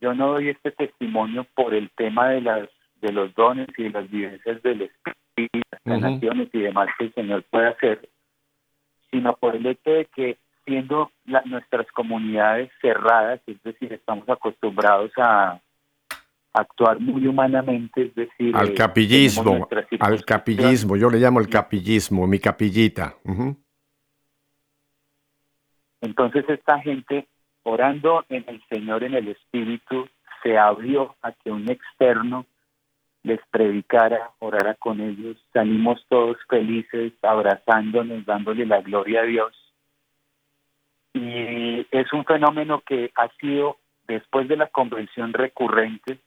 yo no doy este testimonio por el tema de las de los dones y de las vivencias del espíritu, las sanaciones y demás que el Señor puede hacer, sino por el hecho de que siendo nuestras comunidades cerradas, es decir, estamos acostumbrados a actuar muy humanamente, es decir, al eh, capillismo, al capillismo, yo le llamo el capillismo, mi capillita. Entonces esta gente orando en el Señor en el Espíritu se abrió a que un externo les predicara, orara con ellos, salimos todos felices, abrazándonos, dándole la gloria a Dios. Y es un fenómeno que ha sido, después de la convención recurrente,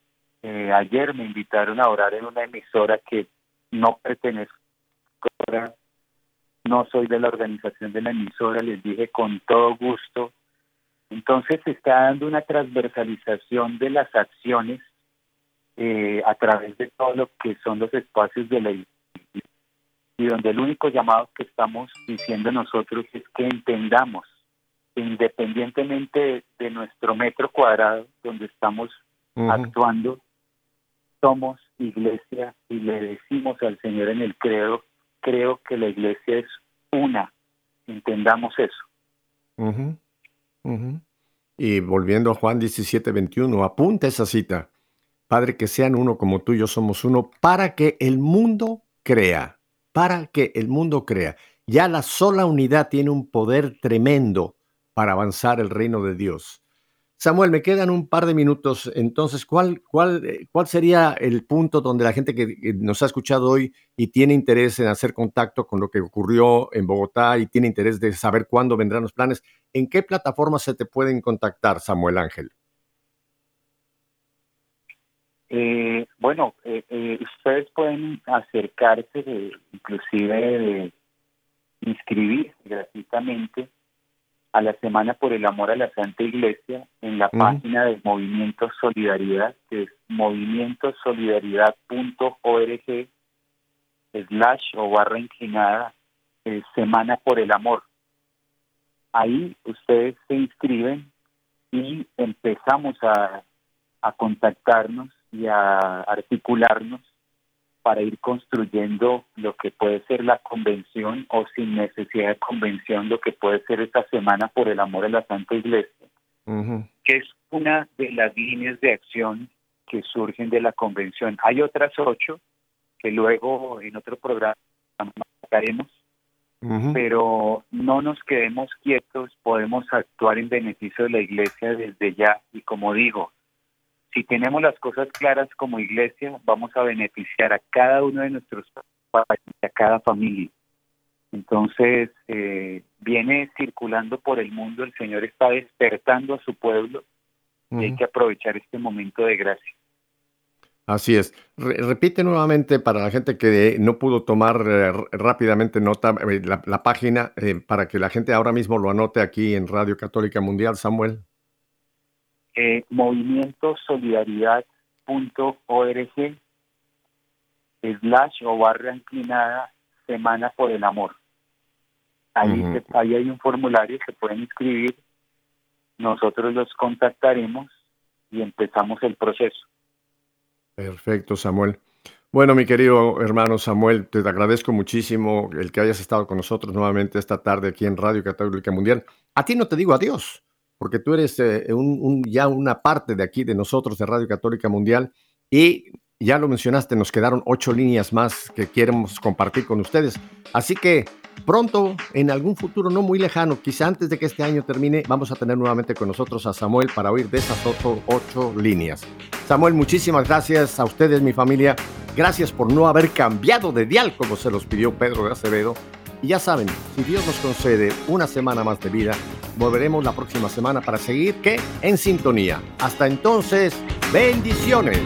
eh, ayer me invitaron a orar en una emisora que no pertenezco, no soy de la organización de la emisora, les dije con todo gusto. Entonces se está dando una transversalización de las acciones eh, a través de todo lo que son los espacios de la y donde el único llamado que estamos diciendo nosotros es que entendamos independientemente de nuestro metro cuadrado donde estamos actuando, somos iglesia y le decimos al Señor en el credo, creo que la iglesia es una, entendamos eso. Y volviendo a Juan 17, 21, apunta esa cita. Padre, que sean uno como tú y yo somos uno, para que el mundo crea, para que el mundo crea. Ya la sola unidad tiene un poder tremendo para avanzar el reino de Dios. Samuel, me quedan un par de minutos. Entonces, ¿cuál, cuál, eh, cuál sería el punto donde la gente que nos ha escuchado hoy y tiene interés en hacer contacto con lo que ocurrió en Bogotá y tiene interés de saber cuándo vendrán los planes, ¿en qué plataforma se te pueden contactar, Samuel Ángel? Eh, bueno, eh, ustedes pueden acercarse, inclusive inscribir gratuitamente a la Semana por el Amor a la Santa Iglesia en la página del Movimiento Solidaridad, que es movimientosolidaridad.org slash o barra inclinada eh, Semana por el Amor. Ahí ustedes se inscriben y empezamos a, a contactarnos y a articularnos para ir construyendo lo que puede ser la convención o sin necesidad de convención lo que puede ser esta semana por el amor a la Santa Iglesia, que es una de las líneas de acción que surgen de la convención. Hay otras ocho que luego en otro programa haremos, pero no nos quedemos quietos, podemos actuar en beneficio de la Iglesia desde ya. Y como digo, si tenemos las cosas claras como iglesia, vamos a beneficiar a cada uno de nuestros padres, a cada familia. Entonces, eh, viene circulando por el mundo, el Señor está despertando a su pueblo y hay que aprovechar este momento de gracia. Así es. repite nuevamente para la gente que no pudo tomar eh, rápidamente nota eh, la, página para que la gente ahora mismo lo anote aquí en Radio Católica Mundial, Samuel eh, movimientosolidaridad.org slash o barra inclinada Semana por el Amor. Ahí, ahí hay un formulario, se pueden inscribir, nosotros los contactaremos y empezamos el proceso. Perfecto, Samuel. Bueno, mi querido hermano Samuel, te agradezco muchísimo el que hayas estado con nosotros nuevamente esta tarde aquí en Radio Católica Mundial. A ti no te digo adiós, porque tú eres eh, ya una parte de aquí, de nosotros, de Radio Católica Mundial, y ya lo mencionaste, nos quedaron ocho líneas más que queremos compartir con ustedes. Así que pronto, en algún futuro no muy lejano, quizá antes de que este año termine, vamos a tener nuevamente con nosotros a Samuel para oír de esas ocho, ocho líneas. Samuel, muchísimas gracias a ustedes, mi familia. Gracias por no haber cambiado de dial como se los pidió Pedro de Acevedo. Y ya saben, si Dios nos concede una semana más de vida, volveremos la próxima semana para seguir que en sintonía. Hasta entonces, bendiciones.